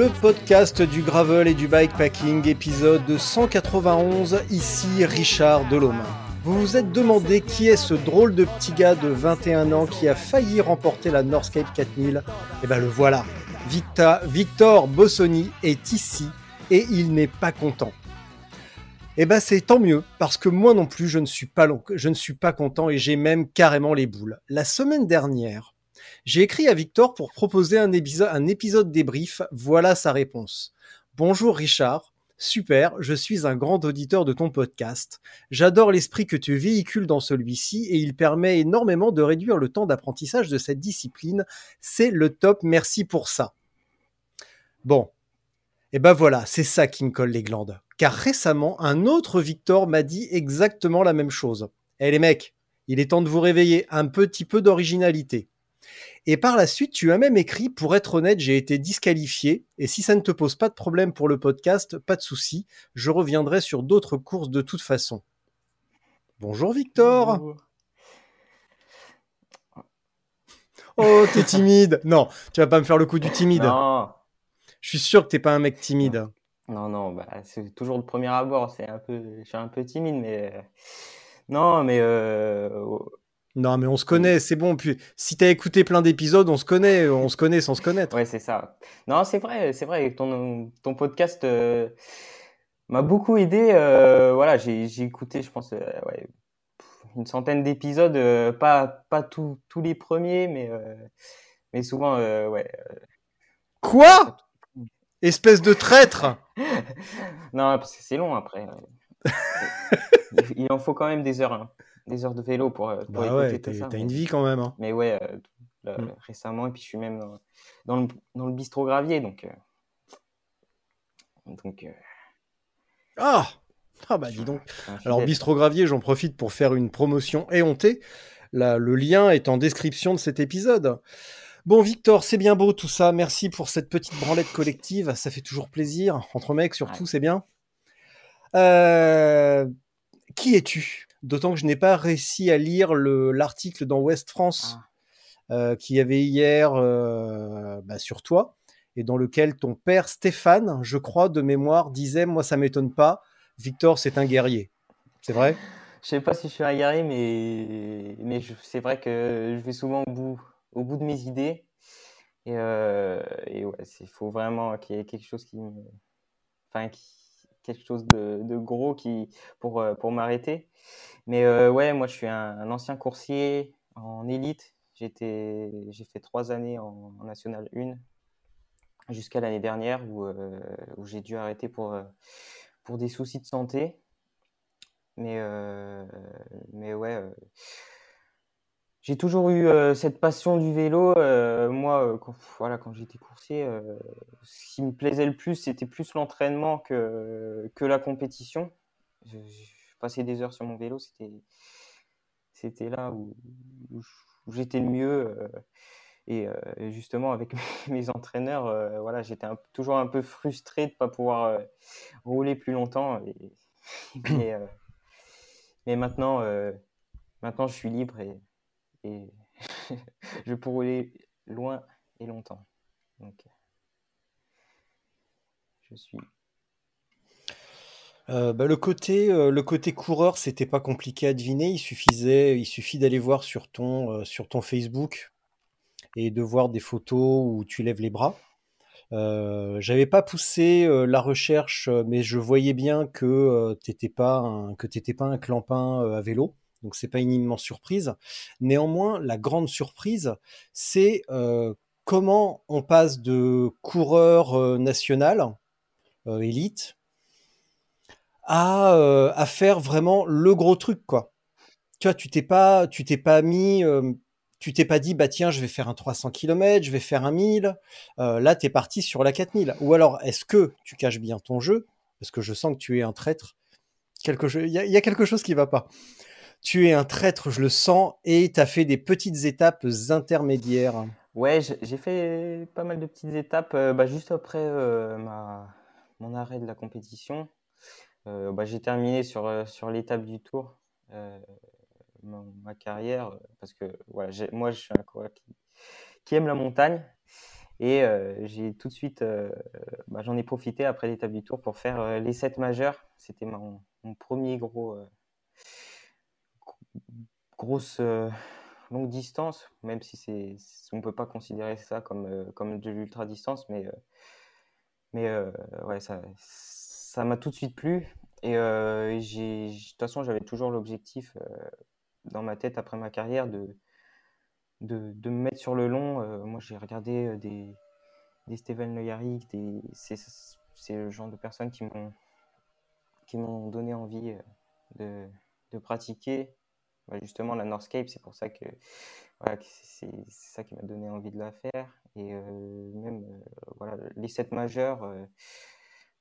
le podcast du gravel et du bikepacking, épisode 191, ici Richard Delhomme. Vous vous êtes demandé qui est ce drôle de petit gars de 21 ans qui a failli remporter la Northscape 4000 Eh ben le voilà, Victor, Bossoni est ici et il n'est pas content. Eh ben c'est tant mieux, parce que moi non plus je ne suis pas, long- je ne suis pas content et j'ai même carrément les boules. La semaine dernière, j'ai écrit à Victor pour proposer un épisode, débrief. Voilà sa réponse. Bonjour Richard. Super, je suis un grand auditeur de ton podcast. J'adore l'esprit que tu véhicules dans celui-ci et il permet énormément de réduire le temps d'apprentissage de cette discipline. C'est le top, merci pour ça. Bon. Et ben voilà, c'est ça qui me colle les glandes. Car récemment, un autre Victor m'a dit exactement la même chose. Eh les mecs, il est temps de vous réveiller, un petit peu d'originalité. Et par la suite, tu as même écrit, pour être honnête, j'ai été disqualifié, et si ça ne te pose pas de problème pour le podcast, pas de souci, je reviendrai sur d'autres courses de toute façon. Bonjour Victor Oh, t'es timide Non, tu vas pas me faire le coup du timide. Non, Je suis sûr que t'es pas un mec timide. non, non, bah, c'est toujours le premier abord. C'est un peu, je suis un peu timide, mais non, mais euh, Non, mais on se connaît, c'est bon. Puis, si t'as écouté plein d'épisodes, on se connaît, on se connaît sans se connaître. ouais, c'est ça. Non, c'est vrai, c'est vrai. Ton, ton podcast euh, m'a beaucoup aidé. euh, voilà, j'ai, j'ai écouté, je pense, euh, ouais, une centaine d'épisodes, pas, pas tous tous les premiers, mais, mais souvent, ouais. Quoi? Espèce de traître Non, parce que c'est long après. Il- Il en faut quand même des heures, hein, des heures de vélo pour, euh, pour Bah écouter ouais, tout ça. t'as mais- une vie quand même. hein. Mais ouais, euh, là, Mm. récemment, et puis je suis même dans, dans le, dans le bistrot gravier, donc. euh, donc. Ah Ah bah dis donc. Alors fidèle. Bistro Gravier, j'en profite pour faire une promotion éhontée. Là, le lien est en description de cet épisode. Bon Victor, c'est bien beau tout ça. Merci pour cette petite branlette collective. Ça fait toujours plaisir. Entre mecs surtout, Ouais. c'est bien. Euh, Qui es-tu? D'autant que je n'ai pas réussi à lire le- l'article dans Ouest France Ah. euh, qu'il y avait hier euh, bah, sur toi et dans lequel ton père Stéphane, je crois de mémoire, disait Moi ça m'étonne pas, Victor c'est un guerrier. C'est vrai? Je sais pas si je suis un guerrier, mais, mais je- c'est vrai que je vais souvent au bout, au bout de mes idées. Et, euh, et ouais, il faut vraiment qu'il y ait quelque chose qui me. Enfin, qui- quelque chose de, gros qui, pour, euh, pour m'arrêter. Mais euh, ouais, moi je suis un, ancien coursier en élite. J'ai fait trois années en, en National 1 jusqu'à l'année dernière où, euh, où j'ai dû arrêter pour, pour des soucis de santé. Mais, mais ouais, j'ai toujours eu euh, cette passion du vélo. euh, moi, euh, quand, voilà, quand j'étais coursier, ce qui me plaisait le plus, c'était plus l'entraînement que, que la compétition. Je, je passais des heures sur mon vélo, c'était, c'était là où, j'étais le mieux. et, justement, avec mes entraîneurs, voilà, j'étais un- toujours un peu frustré de ne pas pouvoir rouler plus longtemps. Et, mais, mais maintenant, maintenant, je suis libre et, et je peux rouler loin et longtemps. Donc, je suis. Euh, bah, le, côté, euh, le côté coureur, c'était pas compliqué à deviner. Il suffisait, il suffit d'aller voir sur ton, euh, sur ton Facebook et de voir des photos où tu lèves les bras. Euh, j'avais pas poussé euh, la recherche, mais je voyais bien que euh, t'étais pas un, que t'étais pas un clampin à vélo, donc c'est pas une immense surprise. Néanmoins, la grande surprise, c'est euh, comment on passe de coureur euh, national, euh, élite, à, à faire vraiment le gros truc, quoi. Tu vois, tu t'es pas, tu t'es pas mis, tu t'es pas dit, bah tiens, je vais faire un 300 km, je vais faire un 1000. Euh, là, tu es parti sur la 4000. Ou alors, est-ce que tu caches bien ton jeu? Parce que je sens que tu es un traître. Il y, y a quelque chose qui va pas. Tu es un traître, je le sens, et tu as fait des petites étapes intermédiaires. Ouais, j'ai fait pas mal de petites étapes. euh, bah, juste après euh, ma, mon arrêt de la compétition, euh, bah, j'ai terminé sur, sur l'étape du Tour, ma, carrière, parce que voilà, moi, je suis un coureur qui, aime la montagne. Et j'ai tout de suite, bah, j'en ai profité après l'étape du Tour pour faire les 7 majeurs. C'était mon, premier gros, grosse euh, longue distance, même si c'est, on peut pas considérer ça comme, euh, comme de l'ultra distance, mais, euh, mais ouais, ça, ça m'a tout de suite plu. Et de toute façon, j'avais toujours l'objectif dans ma tête après ma carrière de, de, de me mettre sur le long. Moi, j'ai regardé des, des Steven Le Yarrick, des, c'est, le genre de personnes qui m'ont, qui m'ont donné envie de, de pratiquer bah, justement la Northscape, c'est pour ça que, c'est ça qui m'a donné envie de la faire. Et euh, même euh, voilà, les sept majeurs,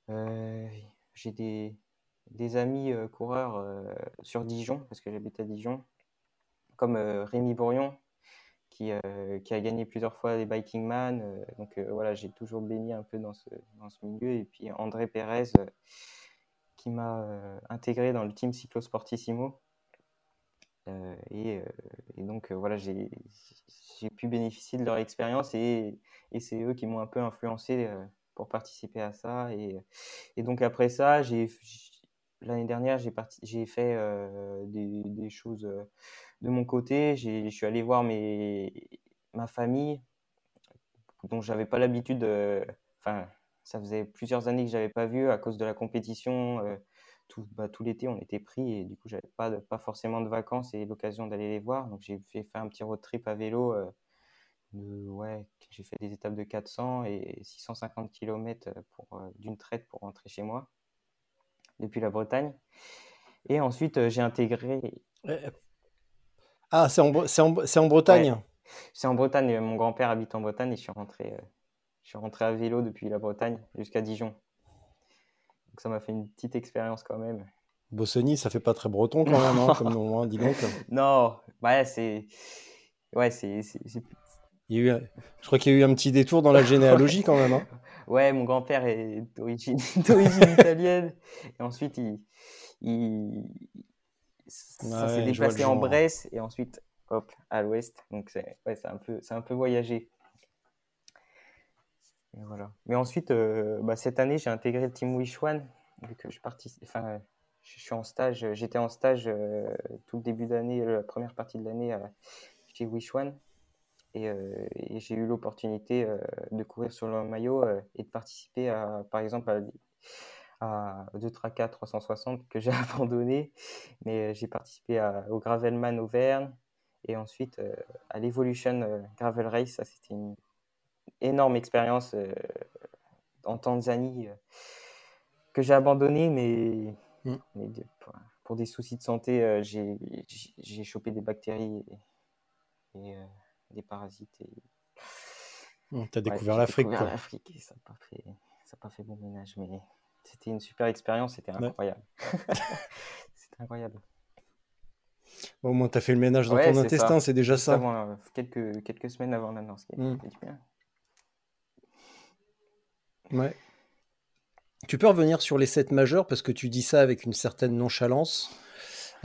euh, j'ai des, des amis coureurs sur Dijon, parce que j'habite à Dijon, comme Rémi Bourion, qui, qui a gagné plusieurs fois les Biking Man. donc voilà, j'ai toujours baigné un peu dans ce, dans ce milieu. Et puis André Pérez, qui m'a intégré dans le team Cyclosportissimo. Euh, et, euh, et donc euh, voilà, j'ai pu bénéficier de leur expérience et, c'est eux qui m'ont un peu influencé pour participer à ça. Et, donc après ça, l'année dernière, j'ai fait des, choses de mon côté. Je suis allé voir mes, ma famille, dont j'avais pas l'habitude. de- Enfin, ça faisait plusieurs années que j'avais pas vu à cause de la compétition. Euh, tout, bah, tout l'été, on était pris et du coup, j'avais pas, pas forcément de vacances et l'occasion d'aller les voir. Donc, j'ai fait, fait un petit road trip à vélo. euh, de, ouais, j'ai fait des étapes de 400 et 650 km pour, euh, d'une traite pour rentrer chez moi depuis la Bretagne. Et ensuite, euh, j'ai intégré. Euh, Ah, c'est en, Bretagne. Ouais, c'est en Bretagne. Mon grand-père habite en Bretagne et je suis rentré, euh, je suis rentré à vélo depuis la Bretagne jusqu'à Dijon. Donc, ça m'a fait une petite expérience quand même. Bossony, ça fait pas très breton quand même, hein, comme nom, hein, dis donc. Non, ouais, c'est. Ouais, c'est. c'est- c'est- Il y a eu, je crois qu'il y a eu un petit détour dans la généalogie quand même. hein. Ouais, mon grand-père est d'origine italienne. Et ensuite, il, il, ça s'est déplacé en genre. Bresse et ensuite, hop, à l'ouest. Donc, c'est ouais, un peu, un peu voyagé. Et voilà. Mais ensuite, euh, bah, cette année, j'ai intégré le team Wish One, vu que je participe, enfin, je suis en stage, j'étais en stage euh, tout le début d'année, la première partie de l'année chez Wish One. Et, euh, et j'ai eu l'opportunité euh, de courir sur le maillot euh, et de participer à, par exemple, à, à deux Traca 360 que j'ai abandonné. Mais euh, j'ai participé à- au Gravelman Auvergne et ensuite euh, à l'Evolution euh, Gravel Race. C'était une énorme expérience euh, en Tanzanie euh, que j'ai abandonné, mais, Mm. mais de- pour, pour des soucis de santé, euh, j'ai chopé des bactéries et, et, euh, des parasites. Et, Hum, T'as Ouais, découvert l'Afrique, l'Afrique et ça n'a pas, fait- pas bon ménage, mais c'était une super expérience, c'était Ouais. incroyable. c'était incroyable. Bon, au moins, t'as fait le ménage dans Ouais, ton intestin, c'est déjà ça. avant, quelques, quelques semaines avant la North Cape, Mm. ça fait du bien. Ouais. Tu peux revenir sur les sept majeurs parce que tu dis ça avec une certaine nonchalance.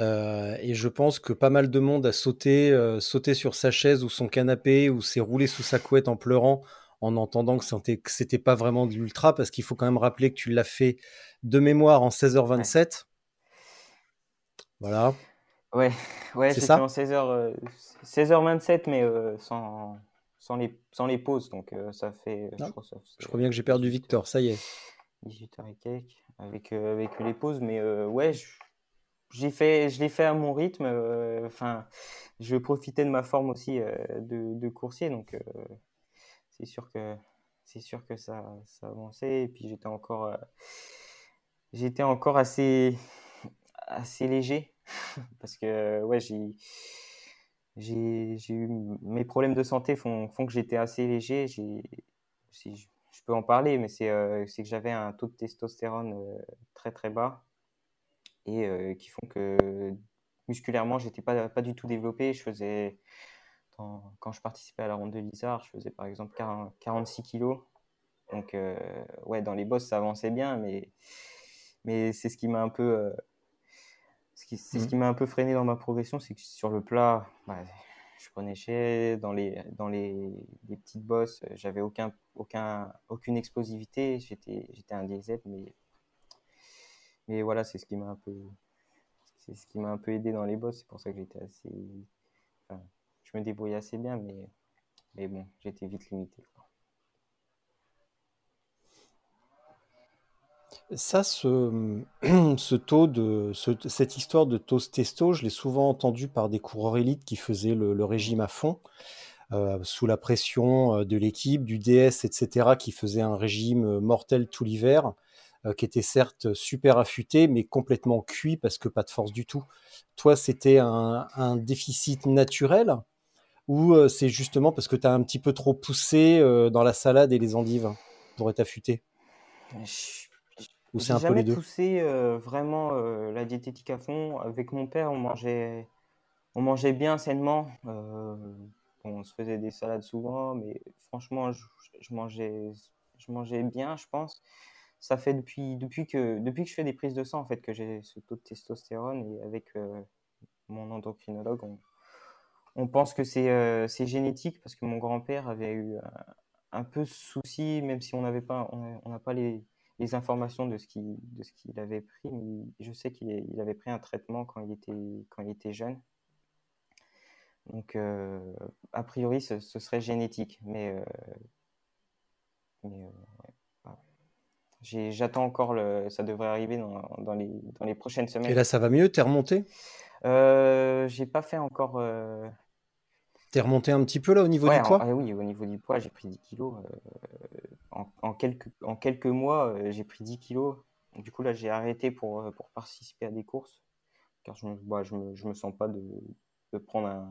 Euh, et je pense que pas mal de monde a sauté, euh, sauté sur sa chaise ou son canapé ou s'est roulé sous sa couette en pleurant en entendant que c'était, c'était pas vraiment de l'ultra parce qu'il faut quand même rappeler que tu l'as fait de mémoire en 16h27. Voilà. Ouais, ouais C'est j'ai ça? fait en 16h, 16h27, mais euh, sans, sans les, sans les pauses. Donc ça fait. je, crois, je, crois, bien que j'ai perdu Victor, ça y est. 18h et quelques avec, avec les pauses. Mais ouais, j'ai fait, je l'ai fait à mon rythme. Enfin, je profitais de ma forme aussi de, de, coursier. Donc c'est sûr que c'est sûr que ça, ça avançait. Et puis j'étais encore, encore assez, assez léger parce que ouais, j'ai j'ai eu mes problèmes de santé font, font que j'étais assez léger. Je, peux en parler, mais c'est euh, que j'avais un taux de testostérone euh, très très bas et euh, qui font que musculairement, j'étais pas, pas du tout développé. Je faisais, quand je participais à la ronde de Lizard, je faisais par exemple 46 kilos. Donc, ouais, dans les bosses, ça avançait bien, mais, mais c'est ce qui m'a un peu c'est ce mmh. qui m'a un peu freiné dans ma progression, c'est que sur le plat, bah, je prenais. Dans les, dans les, les petites bosses, j'avais aucun, aucun, aucune explosivité. J'étais, j'étais un diesel, mais, mais voilà, c'est ce qui m'a un peu, c'est ce qui m'a un peu aidé dans les bosses. C'est pour ça que j'étais assez, je me débrouillais assez bien, mais, mais bon, j'étais vite limité. Ça, ce, taux de, cette histoire de taux testo, je l'ai souvent entendu par des coureurs élites qui faisaient le, régime à fond, euh, sous la pression euh, de l'équipe, du DS, etc., qui faisait un régime euh, mortel tout l'hiver, qui était certes super affûté, mais complètement cuit parce que pas de force du tout. Toi, c'était un, déficit naturel ou c'est justement parce que tu as un petit peu trop poussé dans la salade et les endives pour être affûté? Ou c'est un peu les deux? poussé euh, vraiment euh, la diététique à fond. Avec mon père, on mangeait, on mangeait bien sainement. Euh, on se faisait des salades souvent, mais franchement, je, mangeais, je mangeais bien, je pense. Ça fait depuis, depuis, que, depuis que je fais des prises de sang en fait, que j'ai ce taux de testostérone et avec mon endocrinologue, on, pense que c'est génétique parce que mon grand-père avait eu un, peu de soucis, même si on n'avait pas, on n'a pas les, les informations de ce qu'il de ce qu'il avait pris. Mais je sais qu'il avait pris un traitement quand il était quand il était jeune. Donc euh, a priori ce, serait génétique, mais, euh, mais euh, j'attends encore le, ça devrait arriver dans, dans, les, dans les prochaines semaines. Et là ça va mieux, t'es remonté? J'ai pas fait encore T'es remonté un petit peu là au niveau du poids? Oui, au niveau du poids, j'ai pris 10 kilos. Euh, en, quelques, en quelques mois, euh, j'ai pris 10 kilos. Du coup, là, j'ai arrêté pour, euh, pour participer à des courses. Car je ne bah, je me, je me, sens pas de, de prendre un,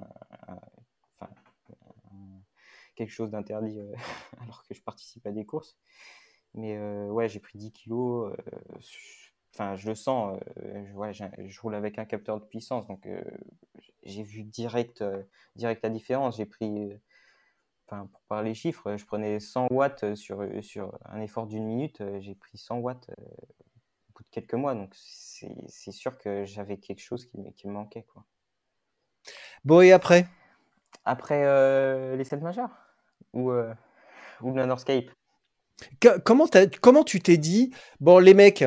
quelque chose d'interdit alors que je participe à des courses. Mais ouais, j'ai pris 10 kilos enfin, je le sens. je, je, roule avec un capteur de puissance, donc j'ai vu direct, direct la différence. J'ai pris, enfin, pour parler chiffres, je prenais 100 watts sur, sur un effort d'une minute. J'ai pris 100 watts au bout de quelques mois, donc c'est sûr que j'avais quelque chose qui, qui, me manquait, quoi. Bon, et après? Après les 7 majeurs ou, ou le Comment, comment tu t'es dit, bon, les mecs,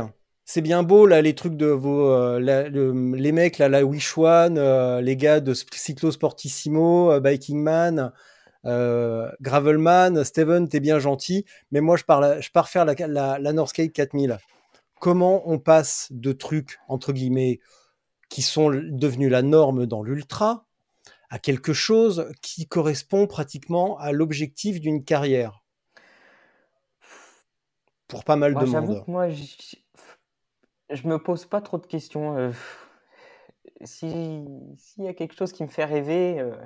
c'est bien beau là les trucs de vos euh, les mecs là la Wish One euh, les gars de Cyclo Sportissimo euh, Biking Man Gravelman Steven t'es bien gentil mais moi je pars je pars faire la, la, la Northscape 4000 comment on passe de trucs entre guillemets qui sont devenus la norme dans l'ultra à quelque chose qui correspond pratiquement à l'objectif d'une carrière? Pour pas mal de monde. moi, je me pose pas trop de questions. Euh, s'il y a quelque chose qui me fait rêver, euh,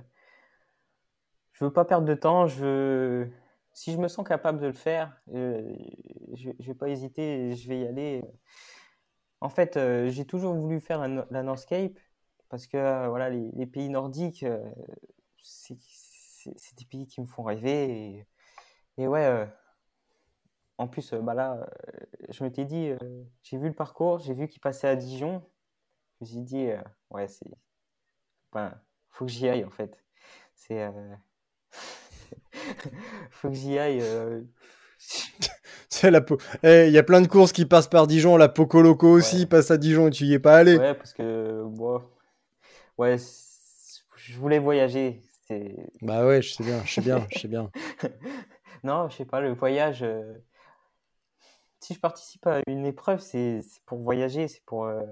je veux pas perdre de temps. Je si je me sens capable de le faire, euh, je, vais pas hésiter, je vais y aller. En fait, j'ai toujours voulu faire la, la Northscape parce que voilà, les, pays nordiques, c'est des pays qui me font rêver. Et ouais, en plus, euh, bah là, euh, je m'étais dit, euh, j'ai vu le parcours, j'ai vu qu'il passait à Dijon. Je me suis dit, ouais, c'est. Enfin, faut que j'y aille en fait. C'est. faut que j'y aille. C'est la eh, Il y a plein de courses qui passent par Dijon. La Poco Loco aussi passe à Dijon et tu y es pas allé. Ouais, parce que. Bon... Ouais, je voulais voyager. Bah ouais, je sais bien, je sais bien, je sais bien. non, je sais pas, le voyage. euh, Si je participe à une épreuve, c'est pour voyager, c'est pour euh,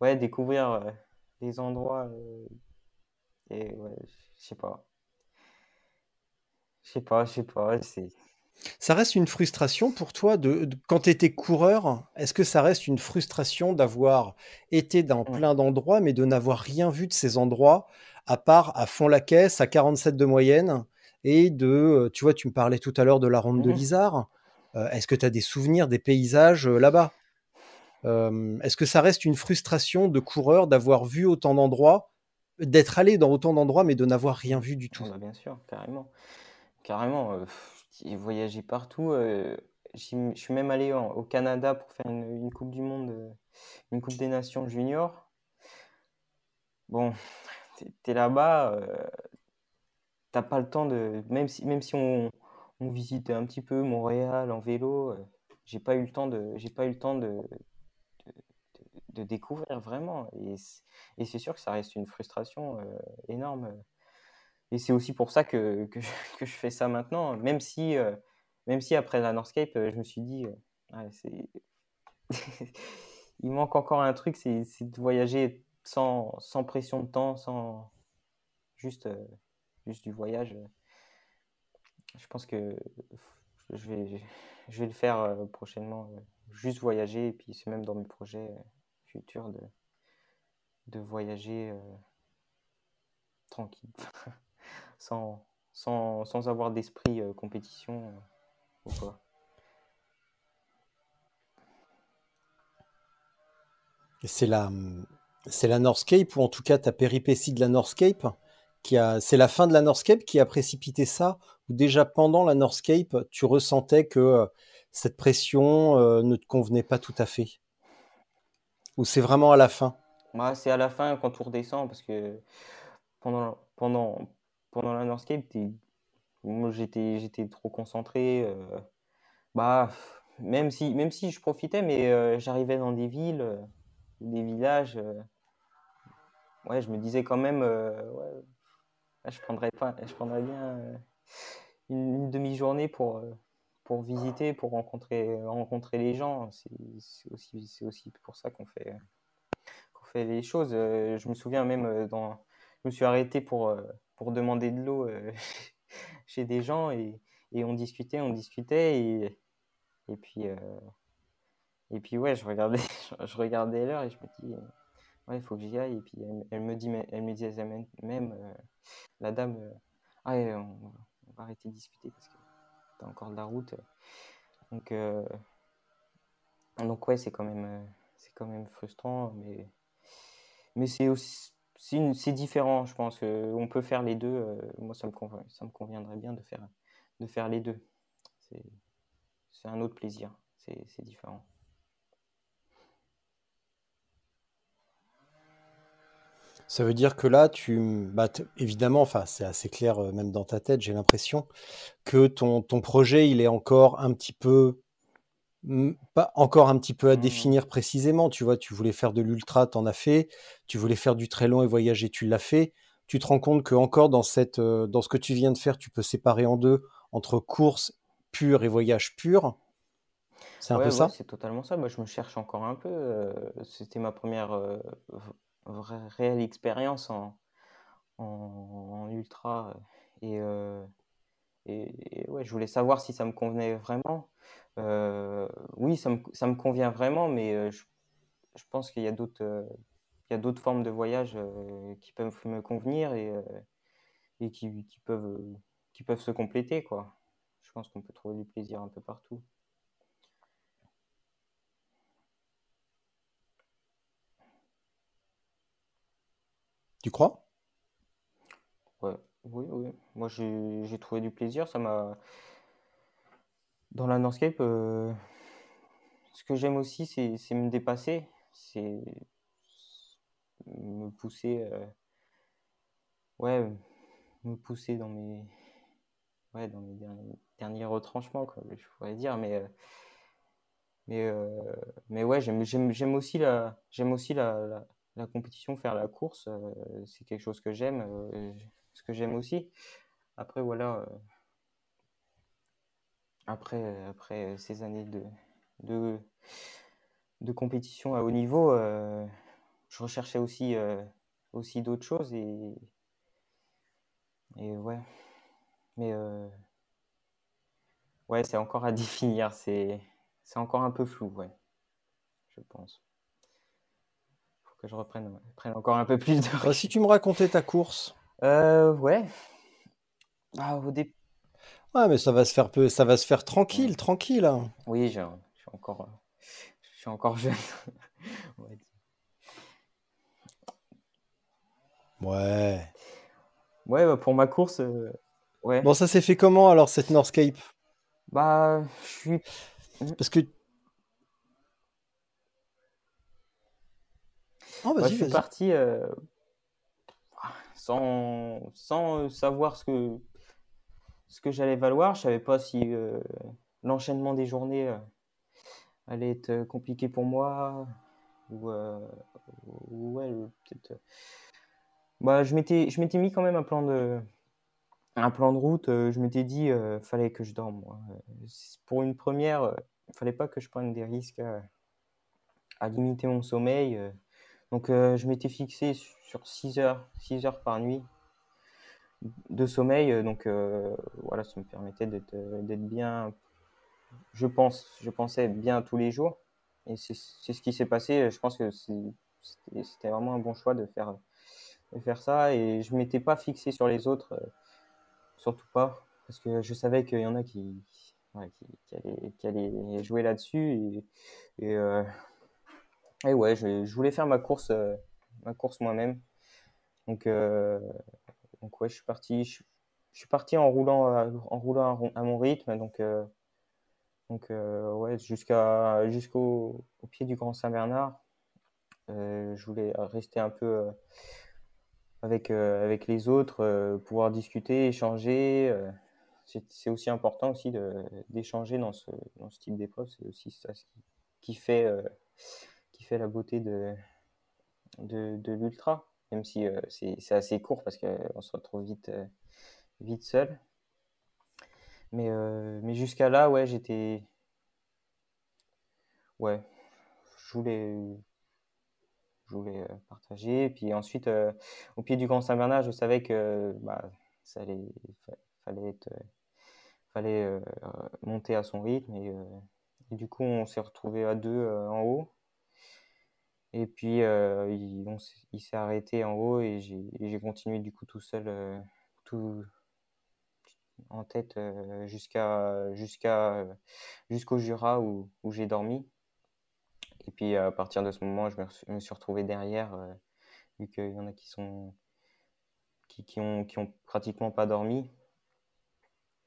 ouais, découvrir euh, des endroits. euh, Et ouais, je sais pas. Je sais pas, je sais pas. C'est. Ça reste une frustration pour toi de, de- quand tu étais coureur, est-ce que ça reste une frustration d'avoir été dans plein d'endroits, mais de n'avoir rien vu de ces endroits, à part à fond la caisse, à 47 de moyenne, et de, tu vois, tu me parlais tout à l'heure de la ronde de Mhm. l'Isard. Euh, est-ce que tu as des souvenirs, des paysages euh, là-bas? Euh, est-ce que ça reste une frustration de coureur d'avoir vu autant d'endroits, d'être allé dans autant d'endroits, mais de n'avoir rien vu du tout? Ah bah, bien sûr, carrément. Carrément. J'ai voyagé partout. je suis même allé en- au Canada pour faire une, une Coupe du Monde, une Coupe des Nations junior. Bon, t'es, t'es là-bas, euh, t'as pas le temps de. Même si, même si on, on visitait un petit peu Montréal en vélo, euh, j'ai pas eu le temps de, j'ai pas eu le temps de, de, découvrir vraiment. Et, c'est sûr que ça reste une frustration euh, énorme. Et c'est aussi pour ça que, que, je, fais ça maintenant, même si, euh, même si après la Northscape, je me suis dit, ouais, il manque encore un truc, c'est de voyager sans, sans pression de temps, sans juste, juste du voyage. Je pense que je vais, je vais le faire euh, prochainement, euh, juste voyager, et puis c'est même dans mes projets euh, futurs de, de voyager tranquille, sans, sans, sans avoir d'esprit compétition ou quoi. C'est la, c'est la Northscape, ou en tout cas ta péripétie de la Northscape, c'est la fin de la Northscape qui a précipité ça, ou déjà pendant la Northscape, tu ressentais que euh, cette pression euh, ne te convenait pas tout à fait, ou c'est vraiment à la fin? C'est à la fin quand tout redescend, parce que pendant, la Northscape, moi j'étais, trop concentré. euh, bah, même si, je profitais, mais j'arrivais dans des villes, des villages. ouais, je me disais quand même, je prendrais pas, je prendrais bien euh, une, demi-journée pour, euh, pour visiter, pour rencontrer, rencontrer les gens. C'est aussi, c'est aussi pour ça qu'on fait, qu'on fait les choses. Euh, je me souviens même dans, je me suis arrêté pour, pour demander de l'eau chez des gens et, et on discutait, on discutait et, et puis, et puis ouais, je regardais, je regardais l'heure et je me dis, ouais, il faut que j'y aille. Et puis elle, me dit, elle me disait même, euh, la dame, euh, ah, on, va arrêter de discuter parce que t'as encore de la route. Donc, euh, donc ouais, c'est quand même, euh, c'est quand même frustrant, mais, mais c'est aussi, c'est différent, je pense. on peut faire les deux. moi, ça me ça me conviendrait bien de faire, de faire les deux. C'est, un autre plaisir. C'est différent. Ça veut dire que là, tu, bah, évidemment, enfin, c'est assez clair, euh, même dans ta tête, j'ai l'impression que ton, ton projet, il est encore un petit peu, pas encore un petit peu à Hmm. définir précisément. Tu vois, tu voulais faire de l'ultra, t'en as fait. Tu voulais faire du très long et voyager, tu l'as fait. Tu te rends compte que encore dans cette, euh, dans ce que tu viens de faire, tu peux séparer en deux entre course pure et voyage pur. C'est un Ouais, peu ouais, ça? c'est totalement ça. Moi, je me cherche encore un peu. euh, c'était ma première vraie réelle expérience en, en, ultra. Et, euh, et, et ouais, je voulais savoir si ça me convenait vraiment. Euh, oui, ça me, ça me convient vraiment, mais euh, je, je pense qu'il y a d'autres il y a d'autres formes de voyage qui peuvent me convenir et, et qui, qui peuvent, qui peuvent se compléter, quoi. Je pense qu'on peut trouver du plaisir un peu partout. Tu crois? Ouais, oui, oui. Moi, j'ai trouvé du plaisir. Ça m'a. Dans la Northscape, euh, ce que j'aime aussi, c'est me dépasser. C'est me pousser. euh, ouais, me pousser dans mes. Ouais, dans mes derniers, derniers retranchements, quoi, je pourrais dire. Mais, euh, mais, euh, mais ouais, j'aime aussi la, j'aime aussi la, la compétition, faire la course. euh, c'est quelque chose que j'aime. euh, ce que j'aime aussi. Après, voilà. après, après ces années de, de, compétition à haut niveau, je recherchais aussi, d'autres choses et, et ouais. Mais ouais, c'est encore à définir. C'est, c'est encore un peu flou, ouais. Je pense. Que je reprenne, prenne encore un peu plus de. Bah, si tu me racontais ta course. Euh, ouais. Ah, au début. Ouais, mais ça va se faire peu, ça va se faire tranquille, tranquille. Hein. Oui, je, je, suis encore, je suis encore jeune. ouais. Ouais, bah, pour ma course, euh, ouais. Bon, ça s'est fait comment alors cette Northscape Bah, je suis. Parce que. Oh, Moi, je suis parti euh, sans, sans savoir ce que, ce que j'allais valoir. Je savais pas si euh, l'enchaînement des journées allait être compliqué pour moi ou, ou ouais, peut-être bah, je m'étais, mis quand même un plan de, un plan de route. Euh, je m'étais dit, euh, fallait que je dorme. Moi. Euh, pour une première, il fallait pas que je prenne des risques à, limiter mon sommeil. Donc, je m'étais fixé sur 6 heures, 6 heures par nuit de sommeil. Donc, voilà, ça me permettait d'être, bien. Je pense, je pensais bien tous les jours. Et c'est, ce qui s'est passé. Je pense que c'était, vraiment un bon choix de faire faire ça. Et je m'étais pas fixé sur les autres, euh, surtout pas, parce que je savais qu'il y en a qui, qui, allaient, jouer là-dessus. Et, euh, ouais, je, voulais faire ma course, euh, ma course moi-même. Donc, donc ouais, je suis parti. Je, suis parti en roulant, en roulant à, mon rythme. Donc, donc ouais, jusqu'à jusqu'au au pied du Grand Saint-Bernard. je voulais rester un peu avec, euh, avec les autres, euh, pouvoir discuter, échanger. Euh, c'est aussi important aussi d'échanger dans ce, dans ce type d'épreuve. C'est aussi ça qui, qui, fait, la beauté de, de, l'ultra, même si c'est assez court parce qu'on se retrouve vite, vite seul. Mais, mais jusqu'à là, ouais, j'étais. Ouais, je voulais, je voulais euh, partager. Puis ensuite, euh, au pied du Grand Saint-Bernard, je savais que bah, ça allait, fallait, être, euh, fallait monter à son rythme. Et, du coup, on s'est retrouvé à deux en haut. Et puis, il, il s'est arrêté en haut et j'ai continué du coup tout seul, tout en tête jusqu'à jusqu'à jusqu'au Jura où, où j'ai dormi. Et puis à partir de ce moment, je me, suis retrouvé derrière, euh, vu qu'il y en a qui sont qui, qui, ont, qui ont pratiquement pas dormi.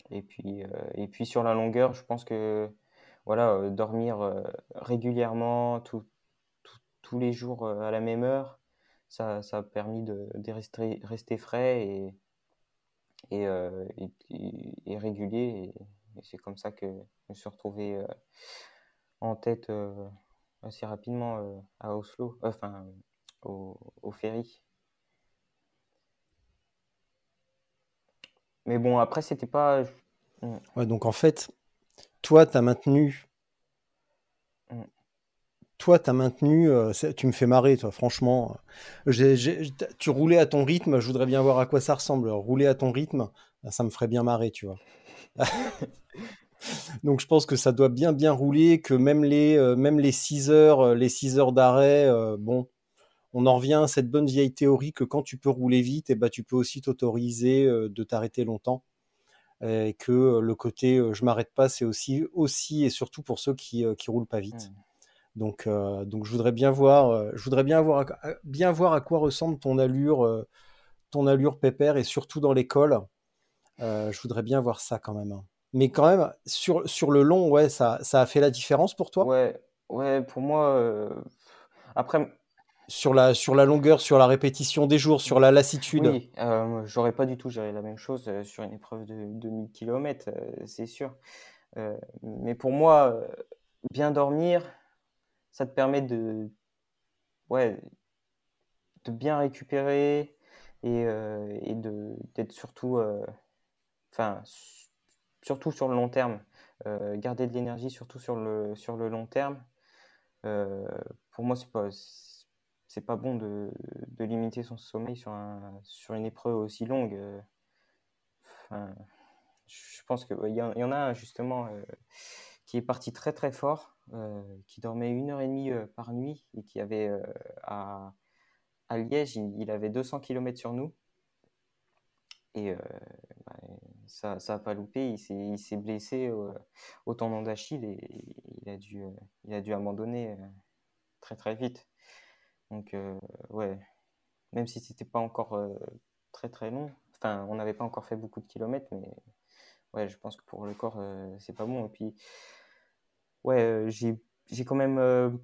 Et puis, euh, et puis sur la longueur, je pense que voilà, euh, dormir régulièrement, tous les jours à la même heure, ça, ça a permis de, de rester, rester, frais et, et, et, régulier. Et, c'est comme ça que je me suis retrouvé en tête assez rapidement euh, à Oslo, enfin au, au, ferry. Mais bon, après, c'était pas. Hmm. Ouais, donc en fait, toi, tu as maintenu. Toi, tu as maintenu. Euh, tu me fais marrer, toi, franchement. tu roulais à ton rythme, je voudrais bien voir à quoi ça ressemble. Rouler à ton rythme, ça me ferait bien marrer, tu vois. Donc je pense que ça doit bien bien rouler, que même les euh, même les 6 heures, euh, les 6 heures d'arrêt, euh, bon, on en revient à cette bonne vieille théorie que quand tu peux rouler vite, et eh ben, tu peux aussi t'autoriser de t'arrêter longtemps. Et que le côté je m'arrête pas, c'est aussi aussi et surtout pour ceux qui qui roulent pas vite. Mmh. Donc donc je voudrais bien voir je voudrais bien voir bien voir à quoi ressemble ton allure ton allure pépère et surtout dans l'école. je voudrais bien voir ça quand même. Mais quand même, sur, sur le long, ouais, ça, ça a fait la différence pour toi? Ouais, ouais pour moi. Euh, après. Sur la, sur la longueur, sur la répétition des jours, sur la lassitude? Oui, euh, j'aurais pas du tout géré la même chose euh, sur une épreuve de 2000 km, c'est sûr. mais pour moi, bien dormir, ça te permet de, ouais, de bien récupérer, et, et d'être surtout, enfin, surtout sur le long terme, garder de l'énergie surtout sur le, sur le long terme. pour moi, c'est pas c'est pas bon de, de, limiter son sommeil sur, un, sur une épreuve aussi longue. Enfin, je pense qu'il il y, en a justement qui est parti très très fort, qui dormait une heure et demie par nuit et qui avait à, à, Liège, il, avait 200 km sur nous. Et bah, ça n'a pas loupé, il s'est blessé au, tendon d'Achille et il a dû, il a dû abandonner très très vite. Donc, euh, ouais, même si c'était pas encore euh, très très long, enfin, on n'avait pas encore fait beaucoup de kilomètres, mais ouais, je pense que pour le corps, euh, c'est pas bon. Et puis, ouais, j'ai quand même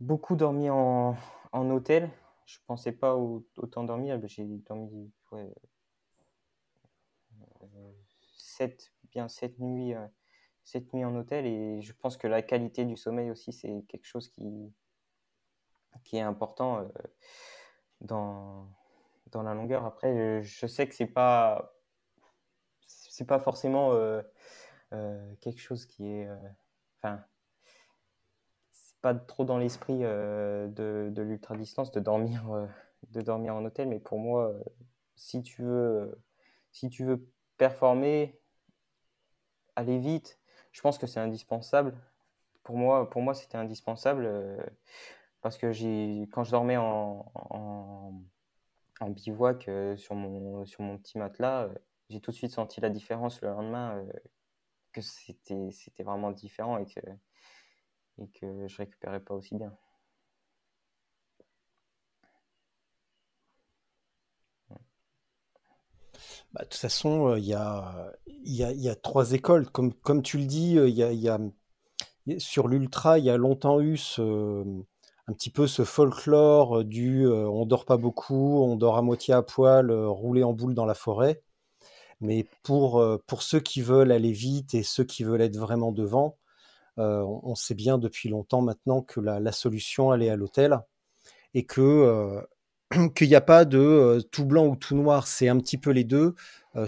beaucoup dormi en, en, hôtel. Je pensais pas autant dormir, j'ai dormi ouais, 7, bien 7 nuits, 7 nuits en hôtel et je pense que la qualité du sommeil aussi, c'est quelque chose qui, qui est important euh, dans, dans la longueur. Après, je, sais que c'est pas c'est pas forcément euh, euh, quelque chose qui est enfin c'est pas trop dans l'esprit de, de l'ultra distance de dormir de dormir en hôtel mais pour moi si tu veux si tu veux performer aller vite je pense que c'est indispensable. Pour moi pour moi c'était indispensable parce que j'ai, quand je dormais en, en, bivouac euh, sur, mon, sur mon petit matelas, euh, j'ai tout de suite senti la différence le lendemain, euh, c'était, c'était vraiment différent et que, je récupérais pas aussi bien. Bah, de toute façon, il y, a, y, y, a, trois écoles. Comme, tu le dis, il y a, sur l'ultra, il y a longtemps eu ce, un petit peu ce folklore du euh, on dort pas beaucoup, on dort à moitié à poil, euh, rouler en boule dans la forêt. Mais pour, euh, pour ceux qui veulent aller vite et ceux qui veulent être vraiment devant, on, sait bien depuis longtemps maintenant que la, solution, elle est à l'hôtel et que qu'il n'y a pas de tout blanc ou tout noir, c'est un petit peu les deux,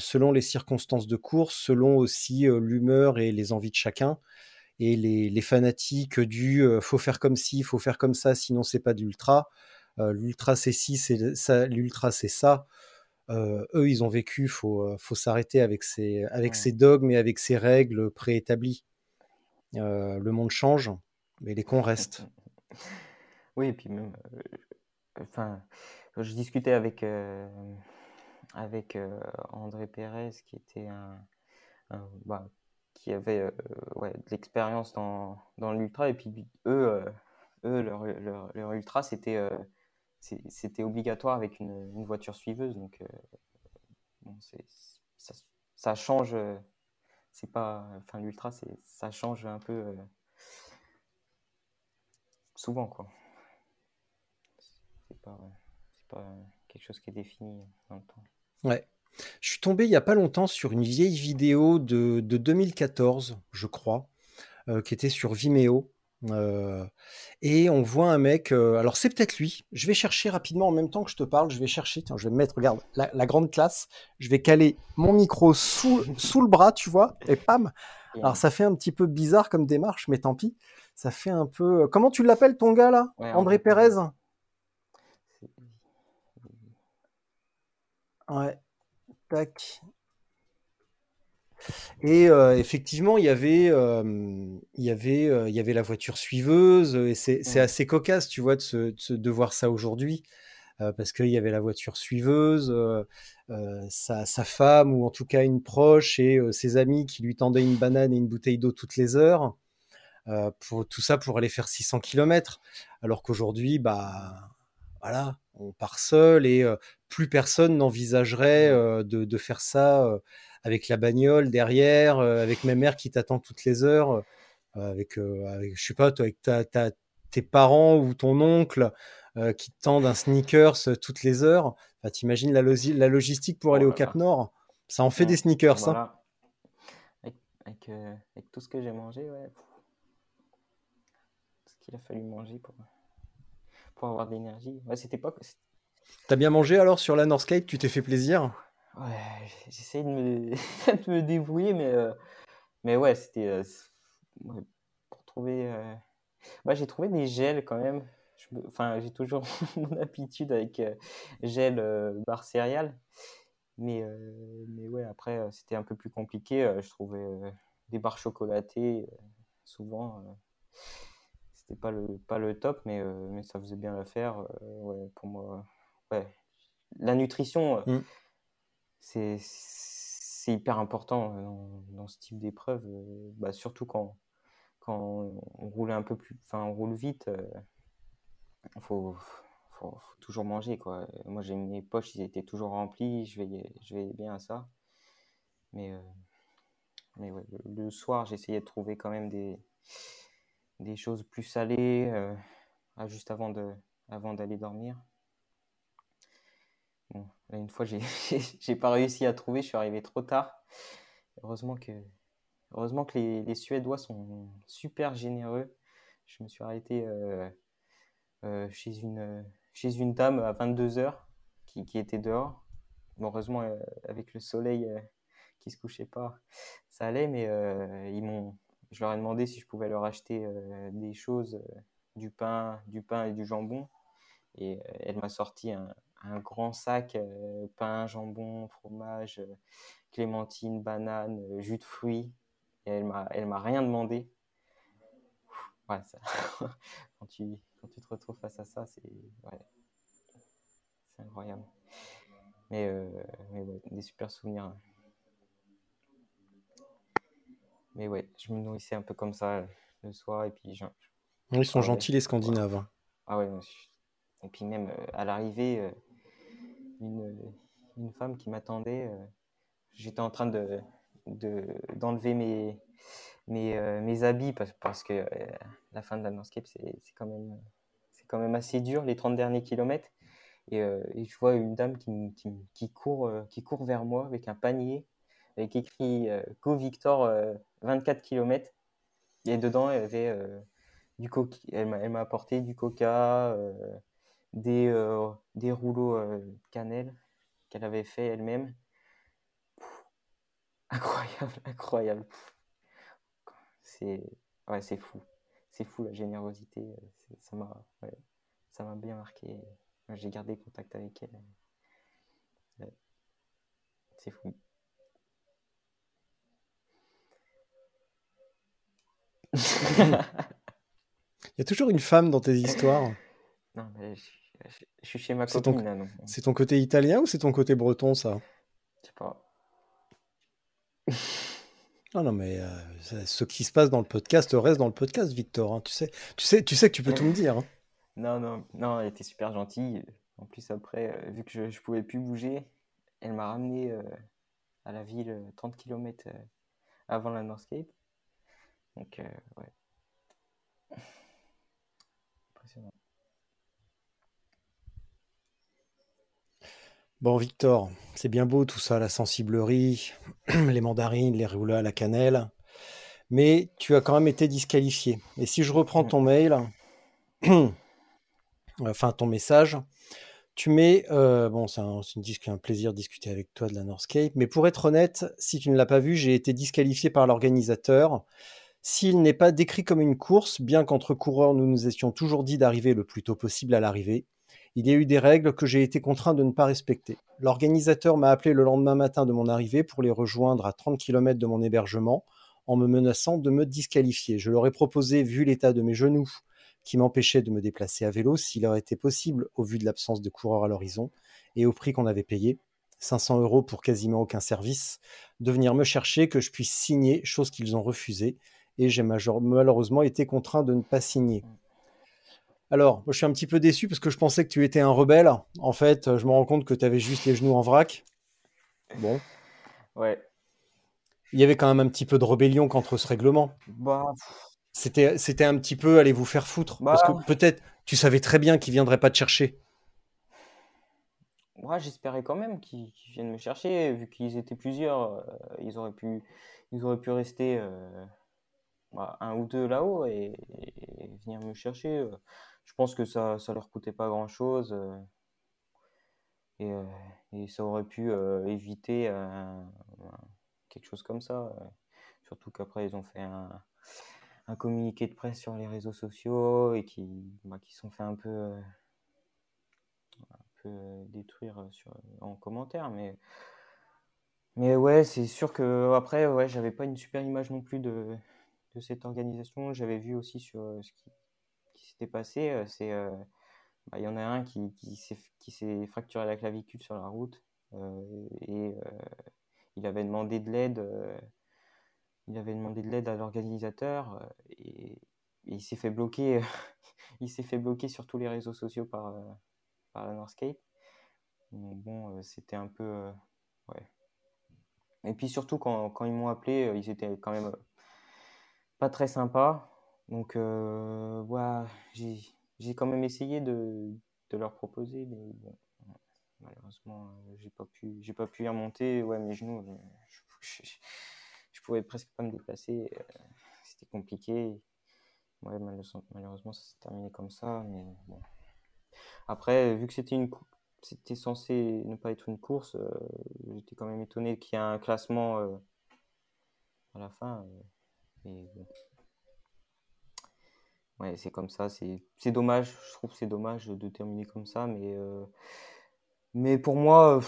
selon les circonstances de course, selon aussi l'humeur et les envies de chacun et les, fanatiques du euh, faut faire comme ci, faut faire comme ça, sinon c'est pas d'ultra. Euh, l'ultra c'est ci, c'est ça, l'ultra c'est ça. Euh, eux, ils ont vécu, faut, faut s'arrêter avec ces, avec dogmes et avec ces règles préétablies. le monde change, mais les cons restent. Oui, et puis même, enfin, je discutais avec, avec André Pérez, qui était un, bah, qui euh, ouais, de l'expérience dans, dans l'ultra. Et puis eux, euh, eux leur, leur, ultra, c'était euh, c'était obligatoire avec une, voiture suiveuse. Donc bon, ça, ça, change. c'est pas, enfin l'ultra, ça change un peu souvent quoi. C'est pas, pas quelque chose qui est défini dans le temps. Ouais. Je suis tombé il y a pas longtemps sur une vieille vidéo de, de 2014, je crois, euh, qui était sur Vimeo. Euh, et on voit un mec, euh, alors c'est peut-être lui, je vais chercher rapidement en même temps que je te parle, je vais chercher, tiens, je vais me mettre, regarde, la, grande classe, je vais caler mon micro sous, sous le bras, tu vois, et pam. Alors ça fait un petit peu bizarre comme démarche, mais tant pis. Ça fait un peu... Comment tu l'appelles ton gars là? André Pérez Ouais. Tac. Et euh, effectivement, il y avait, euh, il y avait, euh, il y avait la voiture suiveuse. Et c'est assez cocasse, tu vois, de, de voir ça aujourd'hui, parce qu'il y avait la voiture suiveuse, sa, sa, femme ou en tout cas une proche et ses amis qui lui tendaient une banane et une bouteille d'eau toutes les heures. pour tout ça pour aller faire 600 km. Alors qu'aujourd'hui, bah voilà, on part seul et plus personne n'envisagerait de, de, faire ça avec la bagnole derrière, avec ma mère qui t'attend toutes les heures, avec, avec, je sais pas, toi, avec ta, ta, tes parents ou ton oncle qui te tendent un sneakers toutes les heures. Enfin, T'imagines la, la, logistique pour aller au Cap Nord? Ça en fait des sneakers, hein. avec, avec, tout ce que j'ai mangé, ouais. Ce qu'il a fallu manger pour, pour avoir de l'énergie. Ouais, c'était pas T'as bien mangé alors sur la Northscape Tu t'es fait plaisir? Ouais, j'essaye de me, de me débrouiller, mais, euh, mais ouais, c'était. euh, pour trouver. euh, bah, j'ai trouvé des gels quand même. Enfin, j'ai toujours mon habitude avec euh, gel barre céréales. Mais, mais ouais, après, c'était un peu plus compliqué. je trouvais des barres chocolatées, souvent. c'était pas le, pas le top, mais, mais ça faisait bien l'affaire. ouais, pour moi, ouais. La nutrition. euh, Mm. C'est hyper important euh, dans, ce type d'épreuve, euh, bah, surtout quand, quand on roule un peu plus, enfin on roule vite, euh, faut, faut, faut toujours manger quoi. Moi j'ai mes poches, ils étaient toujours remplis, je veillais, je veillais bien à ça. Mais, mais le, soir j'essayais de trouver quand même des, des choses plus salées ah, juste avant de, avant d'aller dormir. Là, une fois, j'ai pas réussi à trouver, je suis arrivé trop tard. Heureusement que, heureusement que les, Suédois sont super généreux. Je me suis arrêté euh, euh, chez une, chez une dame à 22h qui, qui était dehors. Bon, heureusement, euh, avec le soleil qui se couchait pas, ça allait, mais ils m'ont, je leur ai demandé si je pouvais leur acheter des choses, du pain, du pain et du jambon. Et elle m'a sorti un, un grand sac, euh, pain, jambon, fromage, euh, clémentine, banane, euh, jus de fruits. Et elle m'a, elle m'a rien demandé. Ouais, ça, quand, tu, quand tu te retrouves face à ça, c'est, ouais, c'est incroyable. Mais, euh, mais ouais, des super souvenirs. hein. Mais ouais, je me nourrissais un peu comme ça le soir et puis Ils sont gentils les Scandinaves. hein. ah ouais, et puis même euh, à l'arrivée, euh, une, une femme qui m'attendait, euh, j'étais en train de, de- d'enlever mes, mes, euh, mes habits parce, parce que euh, la fin de la landscape, c'est, quand même, quand même assez dur, les 30 derniers kilomètres. Et, je vois une dame qui, qui, qui court, qui court vers moi avec un panier avec écrit Go Victor euh, 24 km. Et dedans, elle avait du elle m'a, apporté du coca, des, euh, des rouleaux euh, cannelle qu'elle avait fait elle-même. Incroyable, incroyable. C'est ouais, c'est fou. C'est fou la générosité. euh, Ça m'a ouais, ça m'a bien marqué. J'ai gardé contact avec elle. Ouais. C'est fou. Il y a toujours une femme dans tes histoires. Non, mais je, je- suis chez ma C'est ton- copine là, C'est ton côté italien ou c'est ton côté breton, ça? Je sais pas. Non, non, mais euh, ce qui se passe dans le podcast reste dans le podcast, Victor. hein. Tu sais, tu sais, tu sais que tu peux tout me dire. hein. Non, non, non, elle était super gentille. En plus, après, euh, vu que je, je pouvais plus bouger, elle m'a ramené euh, à la ville euh, 30 km avant la Northscape. Donc, ouais. Impressionnant. Bon, Victor, c'est bien beau tout ça, la sensiblerie, les mandarines, les rouleaux à la cannelle, mais tu as quand même été disqualifié. Et si je reprends ton mail, enfin ton message, tu mets, euh, bon, c'est un plaisir de discuter avec toi de la Northscape, mais pour être honnête, si tu ne l'as pas vu, j'ai été disqualifié par l'organisateur. S'il n'est pas décrit comme une course, bien qu'entre coureurs nous nous étions toujours dit d'arriver le plus tôt possible à l'arrivée, il y a eu des règles que j'ai été contraint de ne pas respecter. L'organisateur m'a appelé le lendemain matin de mon arrivée pour les rejoindre à 30 km de mon hébergement en me menaçant de me disqualifier. Je leur ai proposé, vu l'état de mes genoux qui m'empêchait de me déplacer à vélo, s'il aurait été possible, au vu de l'absence de coureurs à l'horizon et au prix qu'on avait payé, 500 euros pour quasiment aucun service, de venir me chercher, que je puisse signer, chose qu'ils ont refusée, et j'ai malheureusement été contraint de ne pas signer. Alors, moi, je suis un petit peu déçu parce que je pensais que tu étais un rebelle. En fait, je me rends compte que tu avais juste les genoux en vrac. Bon, Ouais. il y avait quand même un petit peu de rébellion contre ce règlement. Bah, C'était, c'était un petit peu aller vous faire foutre. Parce Bah. que peut-être, tu savais très bien qu'ils viendraient pas te chercher. moi, j'espérais quand même qu'ils qu'ils viennent me chercher, vu qu'ils étaient plusieurs. euh, ils auraient pu, ils auraient pu rester euh, bah, un ou deux là-haut et, et venir me chercher. euh. Je pense que ça, leur coûtait pas grand-chose. euh. et, et ça aurait pu éviter quelque chose comme ça. Surtout qu'après, ils ont fait un, un, communiqué de presse sur les réseaux sociaux et qui, bah, sont fait un peu, un peu détruire sur, en commentaire. Mais, mais ouais, c'est sûr que après, ouais, j'avais pas une super image non plus de, cette organisation. J'avais vu aussi sur ce qui passé. C'est bah, il y en a un qui, qui s'est fracturé la clavicule sur la route euh, et euh, il avait demandé de l'aide. Euh, il avait demandé de l'aide à l'organisateur et, il s'est fait bloquer. il s'est fait bloquer sur tous les réseaux sociaux par, par la Northscape. bon, c'était un peu. ouais. Et puis surtout, quand, quand ils m'ont appelé, ils étaient quand même pas très sympas. Donc, voilà, j'ai quand même essayé de, de, leur proposer, mais bon, malheureusement, euh, j'ai pas pu, pas pu y remonter. Ouais, mes genoux, euh, je, je, pouvais presque pas me déplacer. Euh, c'était compliqué. Ouais, malheureusement, ça s'est terminé comme ça. Mais bon. Après, vu que c'était une c'était censé ne pas être une course, j'étais quand même étonné qu'il y ait un classement à la fin. Ouais, c'est comme ça. C'est dommage, je trouve c'est dommage de terminer comme ça. Mais, euh, mais pour moi,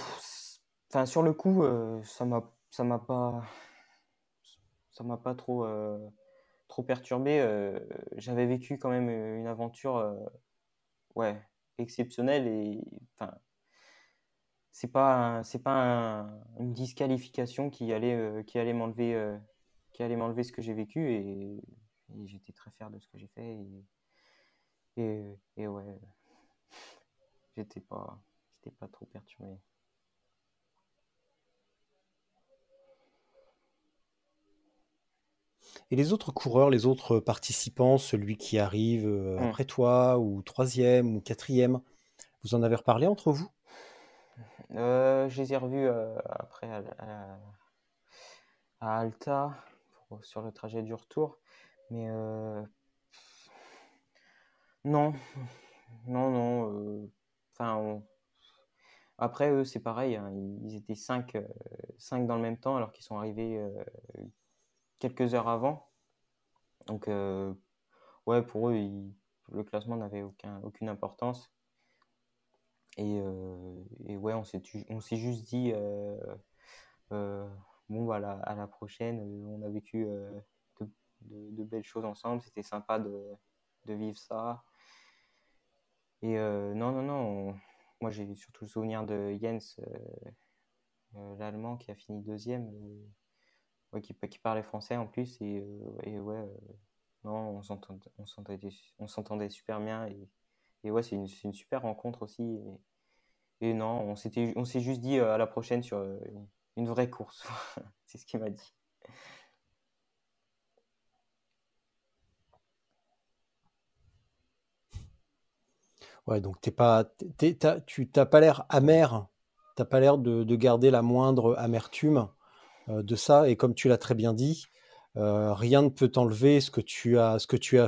enfin, sur le coup, euh, ça ça m'a pas ça m'a pas trop euh, trop perturbé j'avais vécu quand même une aventure ouais exceptionnelle et enfin c'est pas pas une disqualification qui allait qui allait m'enlever qui allait m'enlever ce que j'ai vécu et et j'étais très fier de ce que j'ai fait. Et, et, et ouais, j'étais pas, j'étais pas trop perturbé. Et les autres coureurs, les autres participants, celui qui arrive euh, mmh. après toi, ou troisième, ou quatrième, vous en avez reparlé entre vous? Euh, Je les ai revus euh, après à, à, Alta sur le trajet du retour. Mais euh, non, non, non. Euh, enfin, après eux, c'est pareil. Hein, ils étaient 5 euh, cinq, dans le même temps alors qu'ils sont arrivés quelques heures avant. Donc, ouais, pour eux, le classement n'avait aucun, aucune importance. Et, et ouais, on s'est, on s'est juste dit, bon, voilà, à la prochaine, on a vécu de, belles choses ensemble. C'était sympa de, de, vivre ça. Et euh, non, non, non. moi, j'ai surtout le souvenir de Jens, euh, euh, l'allemand, qui a fini deuxième, qui, qui, parlait français en plus. Et, et ouais, non, on s'entendait, on s'entendait super bien. Et, et ouais, c'est une, une, super rencontre aussi. Et, non, on s'est juste dit à la prochaine sur une vraie course. c'est ce qu'il m'a dit. Ouais, donc t'es pas, tu t'as pas l'air amer, t'as pas l'air de, garder la moindre amertume euh, de ça. Et comme tu l'as très bien dit, euh, rien ne peut t'enlever ce que tu as,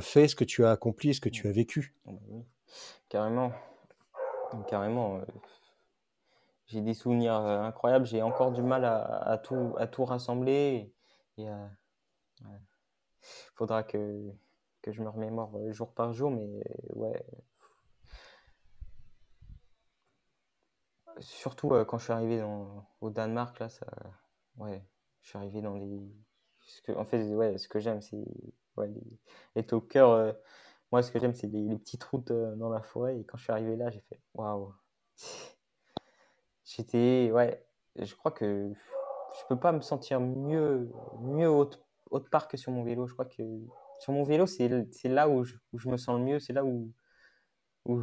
fait, ce que tu as accompli, ce que tu as vécu. Ah bah carrément, carrément. Euh, j'ai des souvenirs incroyables. J'ai encore du mal à, tout, rassembler. Et, faudra que que je me remémore jour par jour, mais ouais, surtout euh, quand je suis arrivé dans, au Danemark, là, ça, ouais, je suis arrivé dans les. Ce que, en fait, ouais, ce que j'aime, c'est ouais, les, les talkers. Euh, moi, ce que j'aime, c'est les, petites routes euh, dans la forêt. Et quand je suis arrivé là, j'ai fait waouh. J'étais, ouais, je crois que je peux pas me sentir mieux, mieux autre, autre part que sur mon vélo. Je crois que sur mon vélo, c'est là où je, où je, me sens le mieux, c'est là où, où,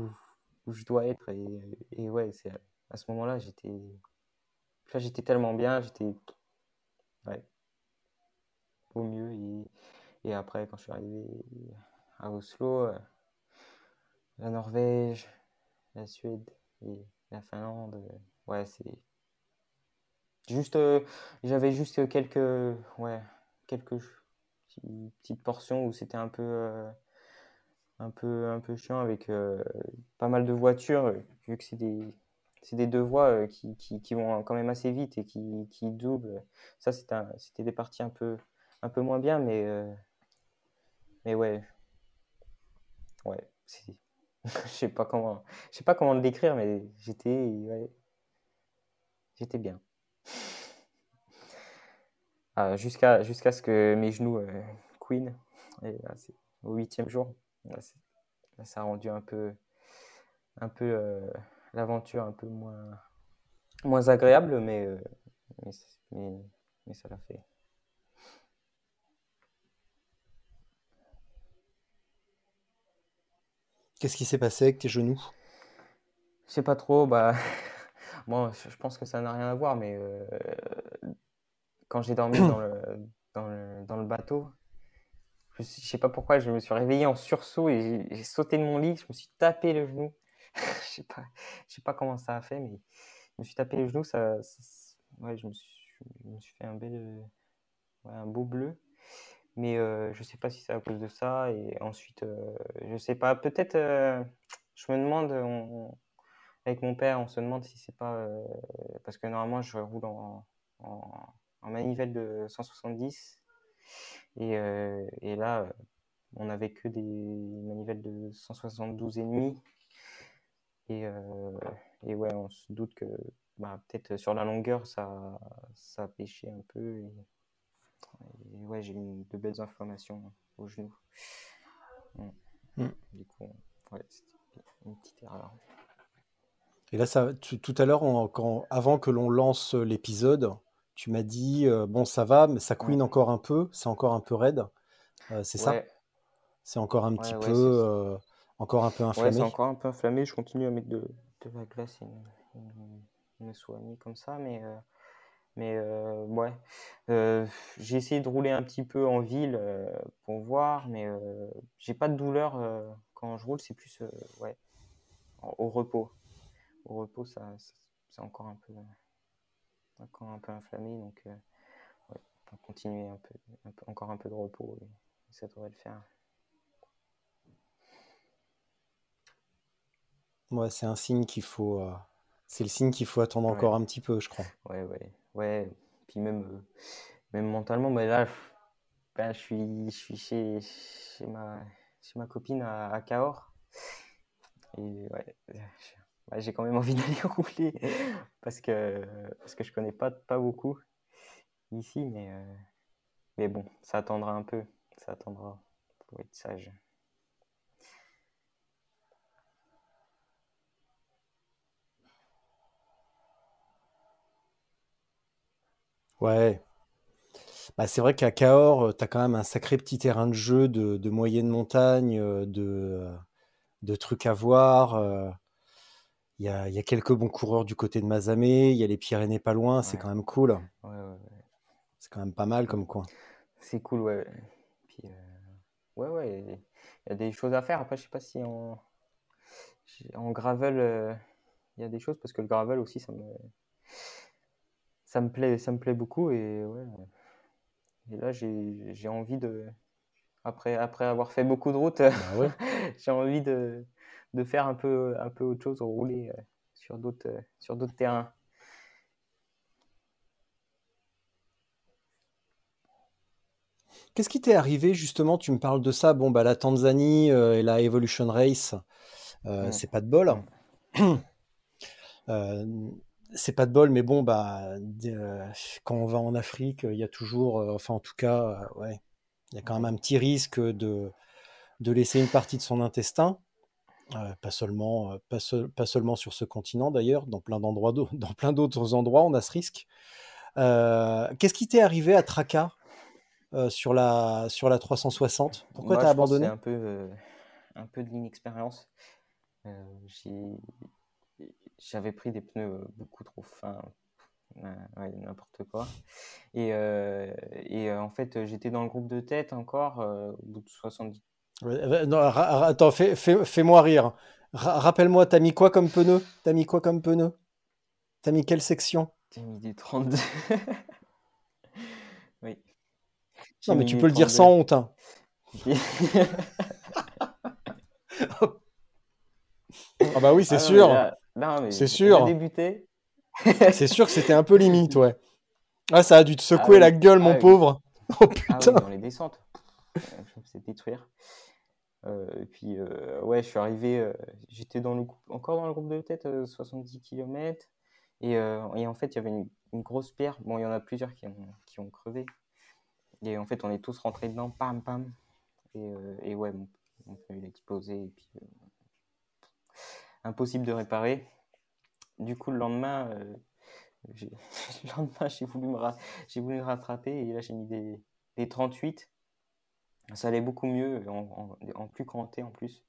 où, je dois être. Et, et ouais, c'est à ce moment-là, j'étais j'étais tellement bien, j'étais ouais, au mieux. Et, après, quand je suis arrivé à Oslo, euh, la Norvège, la Suède et la Finlande, euh, ouais, c'est juste, euh, j'avais juste quelques, ouais, quelques petites portions où c'était un peu, un peu, un peu chiant avec pas mal de voitures, vu que c'est des c'est des deux voies euh, qui, qui, vont quand même assez vite et qui, qui doublent. Ça, c'était des parties un peu, un peu moins bien, mais, euh, mais ouais. Ouais, je sais pas comment, je sais pas comment le décrire, mais j'étais, j'étais bien. Ah, jusqu'à jusqu'à ce que mes genoux euh, queen. C'est au huitième jour. Là, ça a rendu un peu, un peu euh, l'aventure un peu moins, moins agréable, mais, euh, mais, mais, mais ça l'a fait. Qu'est-ce qui s'est passé avec tes genoux? Je sais pas trop, bah, bon, je pense que ça n'a rien à voir, mais euh, quand j'ai dormi dans le, dans le, dans le bateau, je, je sais pas pourquoi, je me suis réveillé en sursaut et j'ai sauté de mon lit, je me suis tapé le genou. Je sais pas, je sais pas comment ça a fait, mais je me suis tapé le genou, ça, ouais, je me suis, je me suis fait un bel, euh, ouais, un beau bleu. Mais euh, je sais pas si c'est à cause de ça. Et ensuite, euh, je sais pas, peut-être, euh, je me demande, avec mon père, on se demande si c'est pas. euh, parce que normalement, je roule en, en, manivelle de 170. Et, euh, et là, on n'avait que des manivelles de 172 et demi. Et, euh, et ouais, on se doute que bah, peut-être sur la longueur, ça, ça a pêché un peu. Et, et ouais, j'ai eu de belles inflammations au genou. Mm. Du coup, ouais, c'était une petite erreur. Et là, ça, tu- tout à l'heure, avant que l'on lance l'épisode, tu m'as dit euh, bon, ça va, mais ça couine Ouais. encore un peu, c'est encore un peu raide. Euh, c'est ça? C'est encore un petit peu, euh, encore un peu ouais, inflammé. c'est encore un peu inflammé. Je continue à mettre de, de la glace et me, me- soigner comme ça, mais, euh, mais euh, ouais. Euh, j'ai essayé de rouler un petit peu en ville pour voir, mais j'ai pas de douleur quand je roule, c'est plus ouais, au repos. Au repos, ça, ça- c'est encore un peu, encore un peu inflammé, donc ouais, on va continuer un peu, un peu- encore un peu de repos et ça devrait le faire. Ouais, c'est un signe qu'il faut. euh, c'est le signe qu'il faut attendre Ouais. encore un petit peu, je crois. Ouais, ouais, ouais. Puis même, euh, même mentalement, là, ben, je suis, je suis chez, chez ma, chez ma copine à, à Cahors. Et ouais, je- bah, j'ai quand même envie d'aller rouler parce que, parce que je connais pas, pas beaucoup ici, mais, euh, mais bon, ça attendra un peu. Ça attendra. Faut être sage. Ouais. Bah, c'est vrai qu'à Cahors, tu as quand même un sacré petit terrain de jeu de, de moyenne montagne, euh, de, euh, de trucs à voir. euh. Il y a, il y a quelques bons coureurs du côté de Mazamet, il y a les Pyrénées pas loin, c'est quand même cool. Ouais, ouais, ouais. C'est quand même pas mal comme coin. C'est cool, ouais. Puis, euh, ouais, ouais, il y a des choses à faire. Après, je sais pas si en, en gravel, euh, il y a des choses, parce que le gravel aussi, ça me, ça me plaît, ça me plaît beaucoup. Et, ouais. et là, j'ai j'ai envie de, après, après avoir fait beaucoup de routes, Bah ouais. j'ai envie de, de faire un peu, un peu autre chose, rouler euh, sur d'autres, euh, sur d'autres terrains. Qu'est-ce qui t'est arrivé justement? Tu me parles de ça. Bon, bah la Tanzanie euh, et la Evolution Race, euh, Mm. c'est pas de bol. Euh, c'est pas de bol, mais bon, bah euh, quand on va en Afrique, il y a toujours, euh, enfin en tout cas, euh, ouais, il y a quand même un petit risque de, de laisser une partie de son intestin. Pas seulement, pas, seul- pas seulement sur ce continent d'ailleurs, dans plein d'endroits, dans plein d'autres endroits, on a ce risque. Qu'est-ce qui t'est arrivé à Tracas sur la, sur la 360? Pourquoi pense que abandonné? c'est un peu, un peu de l'inexpérience. J'ai- j'avais pris des pneus euh, beaucoup trop fins, ouais, n'importe quoi. Et, euh, et euh, en fait, j'étais dans le groupe de tête encore, euh, au bout de 70. Ouais, euh, non, attends, fais, fais, fais-moi rire. Ra- rappelle-moi, t'as mis quoi comme pneu? T'as mis quoi comme pneu? T'as mis quelle section? J'ai mis des 32. Oui. Non, mais tu peux le dire 32. sans honte, hein. Ah bah oui, c'est Ah sûr. là, Non, mais C'est sûr. débuté. C'est sûr que c'était un peu limite, ouais. Ah, ça a dû te secouer Ah oui. la gueule, mon Ah oui. pauvre. Oh Ah oui, putain. dans les descentes. Euh, Je me détruire. Euh, et puis, euh, ouais, je suis arrivé, euh, j'étais dans le, groupe- encore dans le groupe de tête, euh, 70 km. Et, et en fait, il y avait une, une grosse pierre. Bon, il y en a plusieurs qui ont, qui ont crevé. Et en fait, on est tous rentrés dedans, pam, pam. Et, et ouais, mon, mon pneu, il a explosé. Et puis, impossible de réparer. Du coup, le lendemain, euh, j'ai le lendemain, j'ai voulu me, rattraper. Et là, j'ai mis des, des 38. Ça allait beaucoup mieux, en, en, en plus cranté en plus.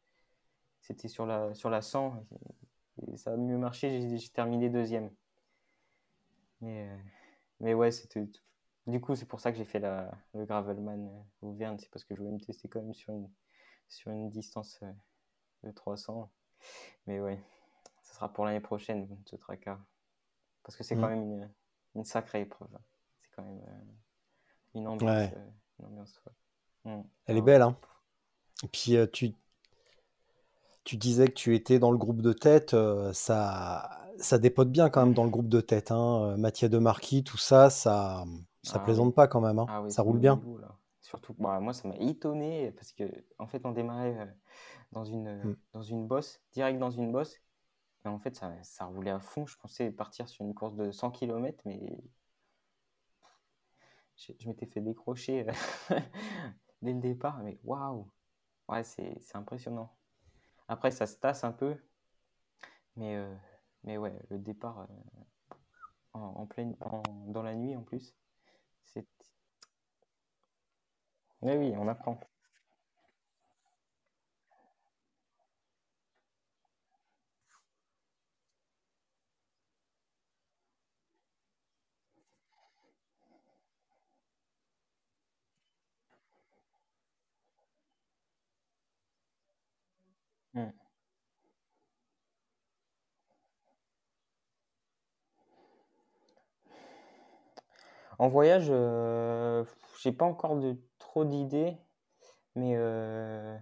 C'était sur la, sur la 100. Et ça a mieux marché, j'ai terminé deuxième. Mais, euh, mais ouais, c'était. Du coup, c'est pour ça que j'ai fait le Gravelman euh, Auvergne. C'est parce que je voulais me tester quand même sur une, sur une distance de 300. Mais ouais, ça sera pour l'année prochaine, ce tracas. Parce que c'est quand Mhm. même une, une sacrée épreuve. C'est quand même euh, une ambiance. Ouais. euh, une ambiance folle. Mm. Elle est Ah, belle, hein. Et puis, euh, tu, tu disais que tu étais dans le groupe de tête. ça, ça dépote bien quand même dans le groupe de tête. Hein. Mathieu de Marquis, tout ça, ça, ça Ah plaisante oui. pas quand même. hein. Ah oui, ça roule le bien. là. Surtout, bah, moi, ça m'a étonné parce que, en fait, on démarrait euh, dans une, Mm. dans une bosse, direct dans une bosse. Et en fait, ça, ça roulait à fond. Je pensais partir sur une course de 100 km, mais je, je m'étais fait décrocher euh, dès le départ. Mais waouh! Ouais, c'est c'est impressionnant. Après, ça se tasse un peu. Mais, euh, mais ouais, le départ euh, en, en pleine, en- dans la nuit en plus, c'est. Mais oui, on apprend. Mm. En voyage, euh, j'ai pas encore de trop d'idées, mais, euh,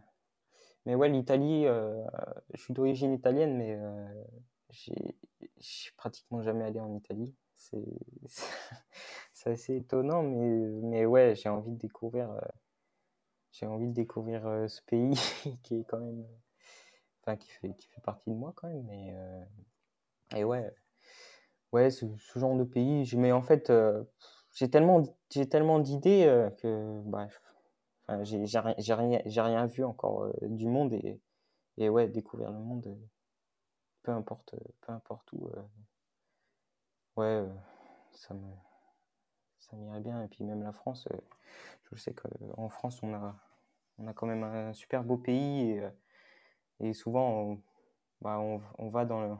mais ouais, l'Italie, euh, je suis d'origine italienne, mais euh, j'ai j'ai pratiquement jamais allé en Italie. C'est assez étonnant, mais, mais ouais, j'ai envie de découvrir, j'ai envie de découvrir ce pays qui est quand même, enfin, qui fait, qui fait partie de moi quand même, mais et ouais, ouais, ce, ce genre de pays, je- mais en fait, j'ai tellement, j'ai tellement d'idées euh, que bah, j'ai j'ai rien, j'ai rien, j'ai rien vu encore euh, du monde et, et ouais, découvrir le monde, euh, peu importe, peu importe où, ouais, ça me, ça m'irait bien. Et puis même la France, je sais qu'en France, on a, on a quand même un super beau pays et, et souvent, on, bah, on, on va dans le,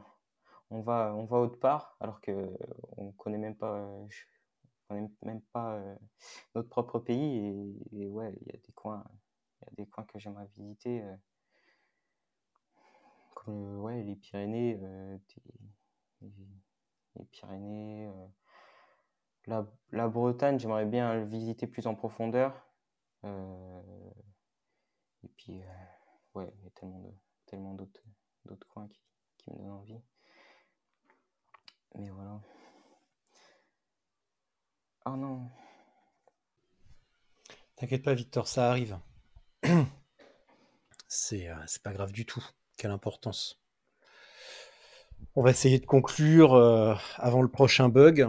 on va, on va autre part alors que on connaît même pas, on connaît même pas euh, notre propre pays et, ouais, il y a des coins, il y a des coins que j'aimerais visiter, euh, comme euh, ouais, les Pyrénées, les, Pyrénées, la, la Bretagne, j'aimerais bien le visiter plus en profondeur. et puis, ouais, il y a tellement de, tellement d'autres, d'autres coins qui, qui me donnent envie. Mais voilà. Ah non. T'inquiète pas, Victor, ça arrive. C'est euh, c'est pas grave du tout. Quelle importance. On va essayer de conclure euh, avant le prochain bug.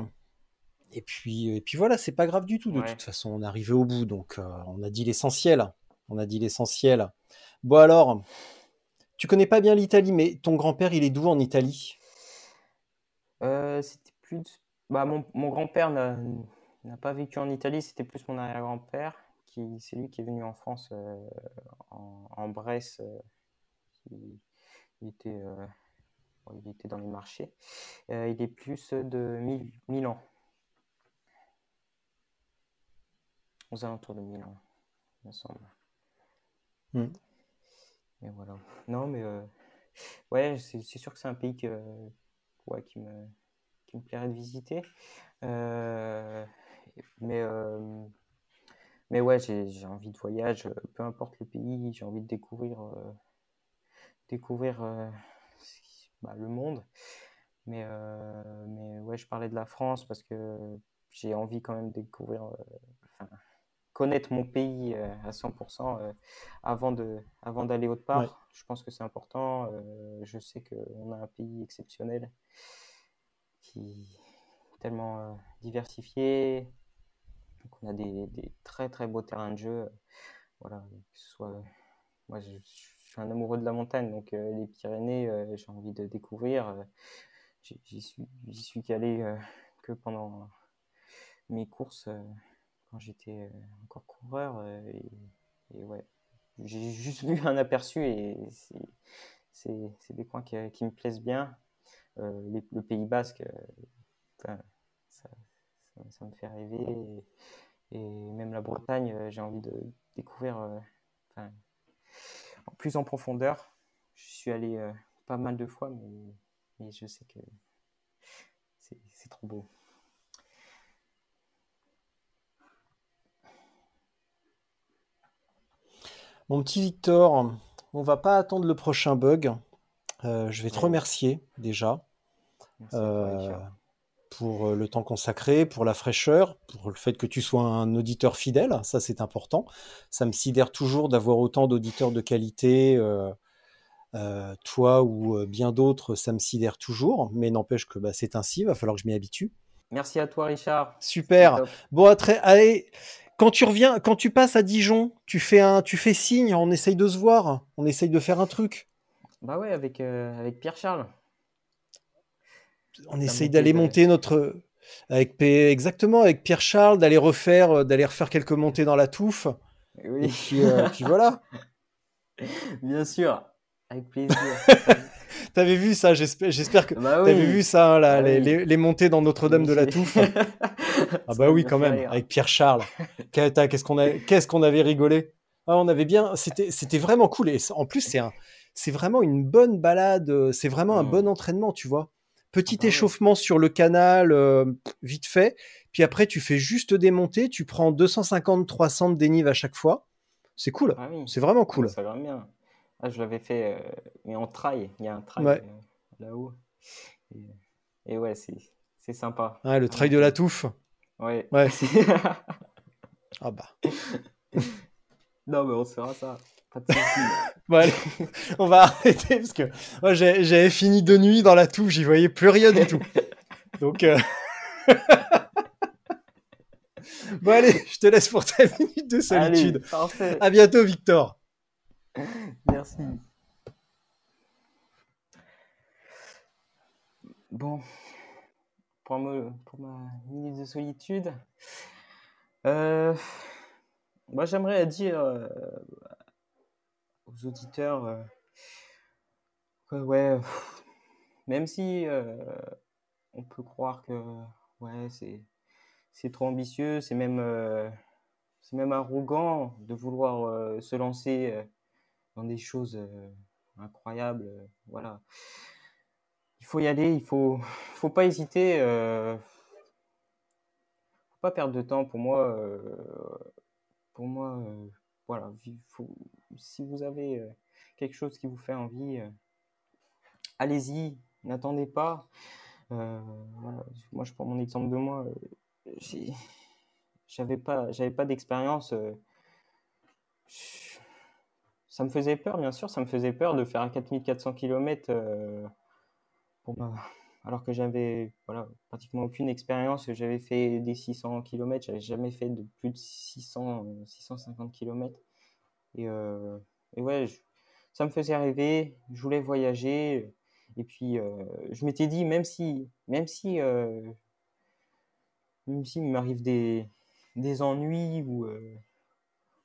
Et puis, et puis voilà, c'est pas grave du tout. De Ouais. toute façon, on est arrivé au bout. Donc, euh, on a dit l'essentiel. On a dit l'essentiel. Bon, alors, tu connais pas bien l'Italie, mais ton grand-père, il est d'où en Italie? Euh, c'était plus. de- Bah, mon, mon grand-père n'a n'a pas vécu en Italie, c'était plus mon arrière-grand-père. qui C'est lui qui est venu en France, euh, en, en Bresse. euh, il, il était, euh, bon, il était dans les marchés. Il est plus de 1000, 1000 ans. Aux alentours de 1000 ans, il me semble. Hmm. Et voilà. Non, mais ouais, c'est c'est sûr que c'est un pays que, ouais, qui me, qui me plairait de visiter. Euh, mais, euh, mais ouais, j'ai envie de voyage, euh, peu importe le pays, j'ai envie de découvrir, euh, découvrir bah, le monde. Mais, mais ouais, je parlais de la France parce que j'ai envie quand même de découvrir, connaître mon pays à 100% avant de, avant d'aller autre part. Je pense que c'est important. je sais qu'on a un pays exceptionnel qui tellement diversifié. Donc on a des, très très beaux terrains de jeu. Voilà, soit moi je, suis un amoureux de la montagne, donc les Pyrénées, j'ai envie de découvrir. J'y suis, suis qu'allé que pendant mes courses quand j'étais encore coureur. Et, ouais, j'ai juste vu un aperçu et c'est des coins qui, me plaisent bien. le Pays Basque, ça, ça, me fait rêver. Et, même la Bretagne, j'ai envie de découvrir plus en profondeur. Je suis allé pas mal de fois, mais je sais que c'est trop beau. Mon petit Victor, on va pas attendre le prochain bug. Euh, je vais te remercier déjà euh, pour euh, le temps consacré, pour la fraîcheur, pour le fait que tu sois un auditeur fidèle. Ça, c'est important. Ça me sidère toujours d'avoir autant d'auditeurs de qualité. Euh, toi ou euh, bien d'autres, ça me sidère toujours, mais n'empêche que bah, c'est ainsi, il va falloir que je m'y habitue. Merci à toi, Richard. Super. Bon, très, allez, quand tu reviens, quand tu passes à Dijon, tu fais un, tu fais signe, on essaye de se voir, on essaye de faire un truc. Bah ouais, avec, euh, avec Pierre Charles. On essaye d'aller monter notre, avec exactement avec Pierre Charles, d'aller refaire, d'aller refaire quelques montées dans la touffe. Oui. Et puis voilà. Bien sûr. Avec plaisir. T'avais vu ça, j'espère que bah t'avais vu ça, hein, là, bah les, montées dans Notre-Dame de la Touffe. ah bah oui, quand même, avec Pierre Charles. Qu'est-ce qu'on qu'est-ce qu'on avait rigolé? Ah, on avait bien, c'était c'était vraiment cool et en plus c'est un c'est vraiment une bonne balade, euh, c'est vraiment un mm. bon entraînement, tu vois. Petit ah échauffement sur le canal, euh, vite fait. Puis après, tu fais juste des montées, tu prends 250-300 de dénive à chaque fois. C'est cool. Ah c'est vraiment cool. Ça va bien. Ah, je l'avais fait, euh, mais en trail. Il y a un trail euh, là-haut. Et, ouais, c'est sympa. Ouais, le trail de la touffe. Ouais. Ouais. ah bah. non, mais on se fera ça. Pas de bon, allez, on va arrêter parce que moi j'avais fini de nuit dans la touffe, j'y voyais plus rien du tout. Donc. Euh, bon, allez, je te laisse pour ta minute de solitude. Allez, parfait. À bientôt, Victor. Merci. Bon, pour, pour ma minute de solitude, euh, moi j'aimerais dire euh, aux auditeurs euh, que, ouais, même si on peut croire que ouais, c'est trop ambitieux, c'est même, c'est même arrogant de vouloir se lancer dans des choses incroyables. voilà. Il faut y aller, il faut, faut pas hésiter. Euh, faut pas perdre de temps. Pour moi, pour moi, voilà. si vous avez quelque chose qui vous fait envie, allez-y. N'attendez pas. Moi, je prends mon exemple de moi. J'avais pas, j'avais pas d'expérience ça me faisait peur, bien sûr, ça me faisait peur de faire 4400 km euh, alors que j'avais voilà, pratiquement aucune expérience. J'avais fait des 600 km, j'avais jamais fait de plus de 600, 650 km. Et, euh, et ouais, ça me faisait rêver, je voulais voyager. Et puis, euh, je m'étais dit, même si, même si, même s'il m'arrive des, des ennuis ou,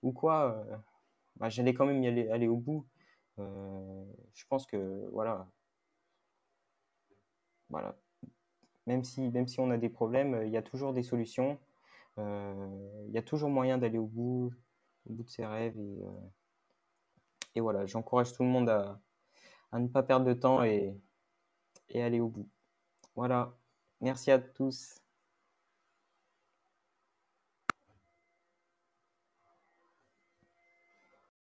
ou quoi, bah, j'allais quand même y aller, aller au bout. Euh, je pense que voilà, voilà. Même si, même si on a des problèmes, il y a toujours des solutions. Euh, il y a toujours moyen d'aller au bout, au bout de ses rêves. Et, euh, voilà, j'encourage tout le monde à, à, ne pas perdre de temps et, et aller au bout. Voilà. Merci à tous.